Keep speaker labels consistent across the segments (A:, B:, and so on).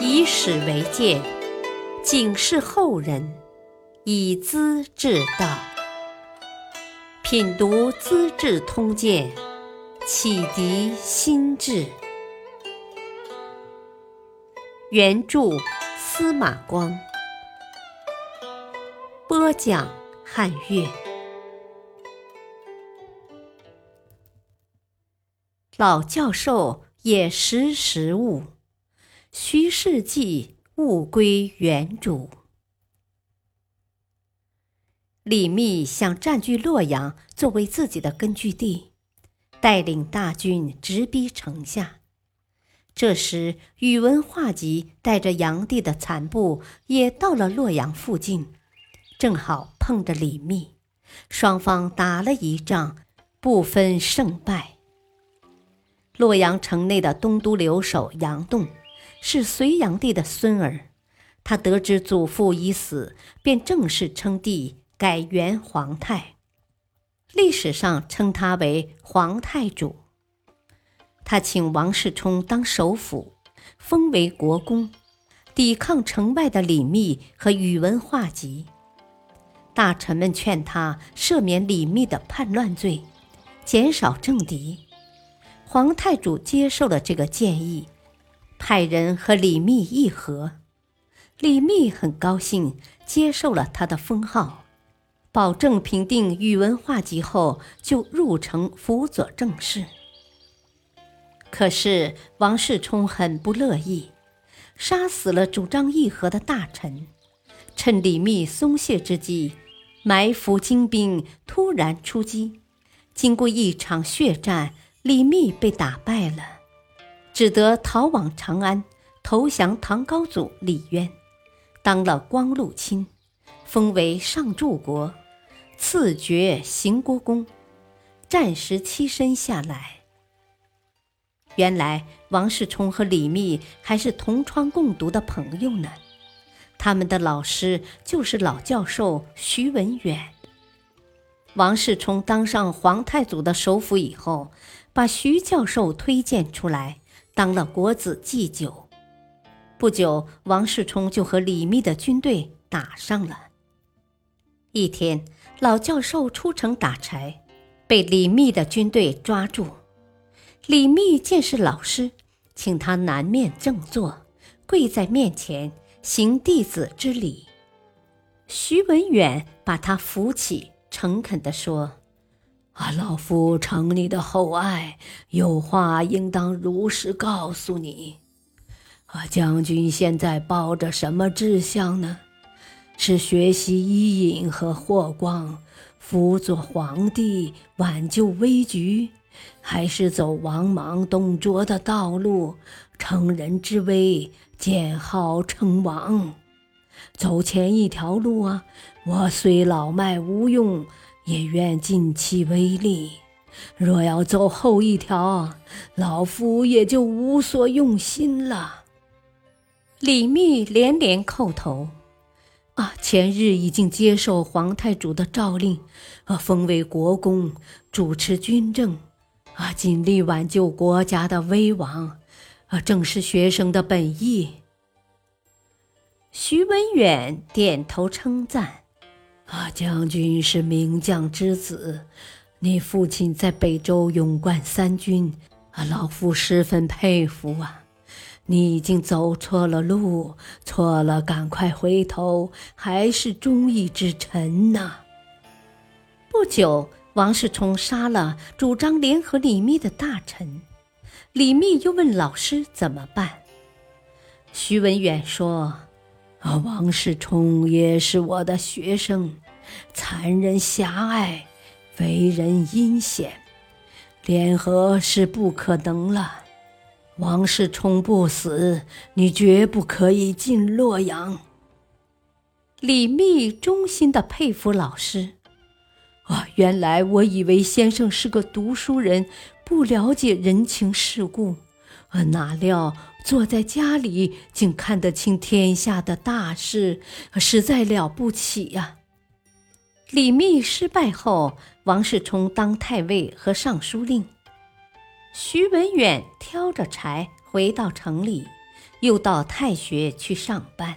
A: 以史为鉴，警示后人，以资治道。品读《资治通鉴》，启迪心智。原著司马光，播讲汉乐。老教授也识时务，徐世绩物归原主。李密想占据洛阳作为自己的根据地，带领大军直逼城下。这时，宇文化及带着炀帝的残部也到了洛阳附近，正好碰着李密，双方打了一仗，不分胜败。洛阳城内的东都留守杨栋是隋炀帝的孙儿，他得知祖父已死，便正式称帝，改元皇太，历史上称他为皇太主。他请王世充当首辅，封为国公，抵抗城外的李密和宇文化及。大臣们劝他赦免李密的叛乱罪，减少政敌。皇太主接受了这个建议，派人和李密议和。李密很高兴，接受了他的封号，保证平定宇文化及后，就入城辅佐政事。可是王世充很不乐意，杀死了主张议和的大臣，趁李密松懈之际，埋伏精兵，突然出击。经过一场血战。李密被打败了，只得逃往长安，投降唐高祖李渊，当了光禄卿，封为上柱国，赐爵行国公，暂时栖身下来。原来王世充和李密还是同窗共读的朋友呢，他们的老师就是老教授徐文远。王世充当上皇太祖的首辅以后。把徐教授推荐出来当了国子祭酒。不久，王世充就和李密的军队打上了。一天，老教授出城打柴，被李密的军队抓住。李密见是老师，请他南面正坐，跪在面前行弟子之礼。徐文远把他扶起，诚恳地说。啊，老夫承你的厚爱，有话应当如实告诉你。啊，将军现在抱着什么志向呢？是学习伊尹和霍光，辅佐皇帝挽救危局，还是走王莽、董卓的道路，乘人之危，建号称王？走前一条路啊，我虽老迈无用。也愿尽其威力。若要走后一条，老夫也就无所用心了。李密连连叩头：“啊，前日已经接受皇太主的诏令，啊，封为国公，主持军政，啊，尽力挽救国家的危亡，啊，正是学生的本意。”徐文远点头称赞。啊，将军是名将之子，你父亲在北周勇冠三军，啊，老夫十分佩服啊！你已经走错了路，错了，赶快回头，还是忠义之臣呐！不久，王世充杀了主张联合李密的大臣，李密又问老师怎么办。徐文远说。啊，王世充也是我的学生，残忍狭隘，为人阴险，联合是不可能了。王世充不死，你绝不可以进洛阳。李密衷心的佩服老师。啊，原来我以为先生是个读书人，不了解人情世故。啊，哪料坐在家里竟看得清天下的大事，实在了不起呀！李密失败后，王世充当太尉和尚书令，徐文远挑着柴回到城里，又到太学去上班，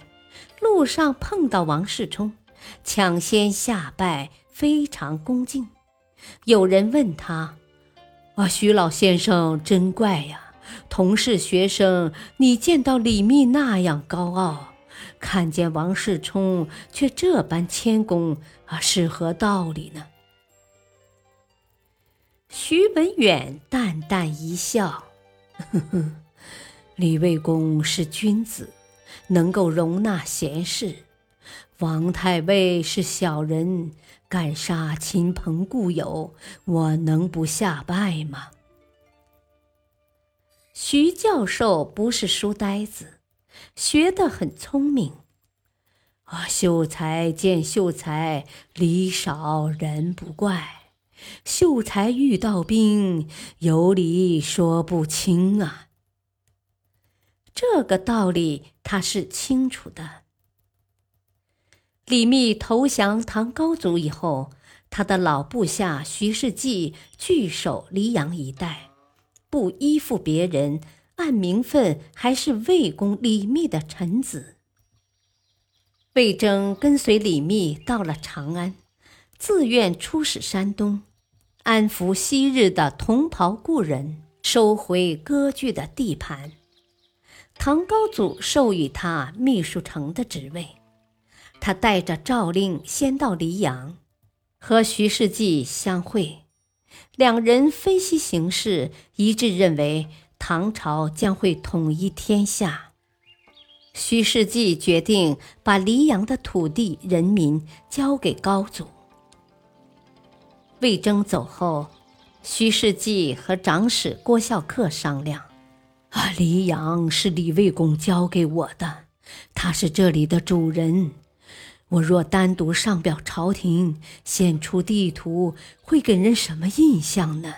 A: 路上碰到王世充，抢先下拜，非常恭敬。有人问他：“啊，徐老先生真怪呀！同是学生，你见到李密那样高傲，看见王世充却这般谦恭，啊，是何道理呢？”徐文远淡淡一笑：“呵呵，李卫公是君子，能够容纳贤士；王太尉是小人。”敢杀亲朋故友，我能不下拜吗？徐教授不是书呆子，学得很聪明。啊，秀才见秀才，礼少人不怪。秀才遇到兵，有理说不清啊。这个道理他是清楚的。李密投降唐高祖以后，他的老部下徐世绩据守黎阳一带，不依附别人，按名分还是魏公李密的臣子。魏征跟随李密到了长安，自愿出使山东，安抚昔日的同袍故人，收回割据的地盘。唐高祖授予他秘书丞的职位。他带着诏令先到黎阳，和徐世绩相会。两人分析形势，一致认为唐朝将会统一天下。徐世绩决定把黎阳的土地、人民交给高祖。魏征走后，徐世绩和长史郭孝恪商量：“啊，黎阳是李卫公交给我的，他是这里的主人。”我若单独上表朝廷，献出地图，会给人什么印象呢？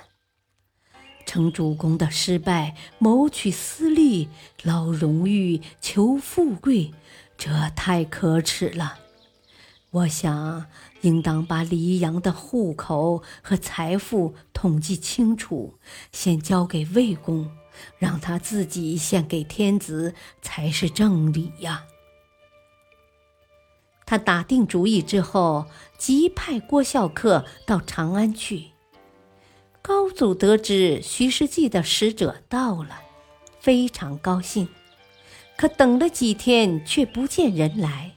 A: 成主公的失败，谋取私利，捞荣誉，求富贵，这太可耻了。我想，应当把黎阳的户口和财富统计清楚，先交给魏公，让他自己献给天子，才是正理呀。他打定主意之后，即派郭孝恪到长安去。高祖得知徐世绩的使者到了，非常高兴。可等了几天，却不见人来。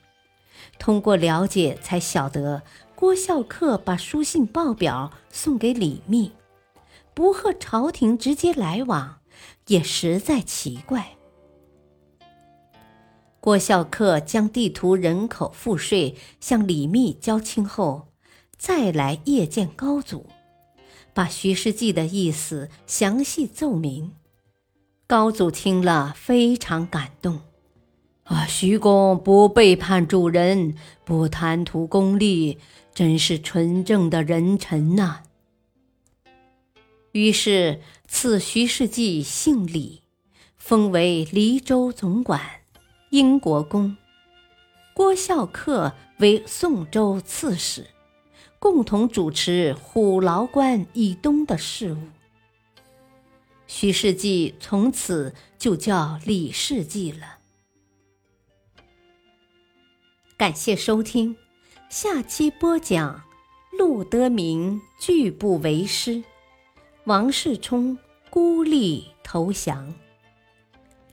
A: 通过了解，才晓得郭孝恪把书信报表送给李密，不和朝廷直接来往，也实在奇怪。郭孝恪将地图、人口、赋税向李密交清后，再来谒见高祖，把徐世绩的意思详细奏明。高祖听了非常感动，啊，徐公不背叛主人，不贪图功利，真是纯正的人臣呐。于是赐徐世绩姓李，封为黎州总管。英国公郭孝恪为宋州刺史，共同主持虎牢关以东的事务。徐世绩从此就叫李世绩了。感谢收听，下期播讲陆德明拒不为师，王世充孤立投降。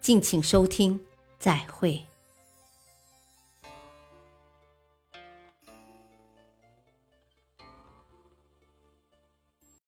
A: 敬请收听。再会。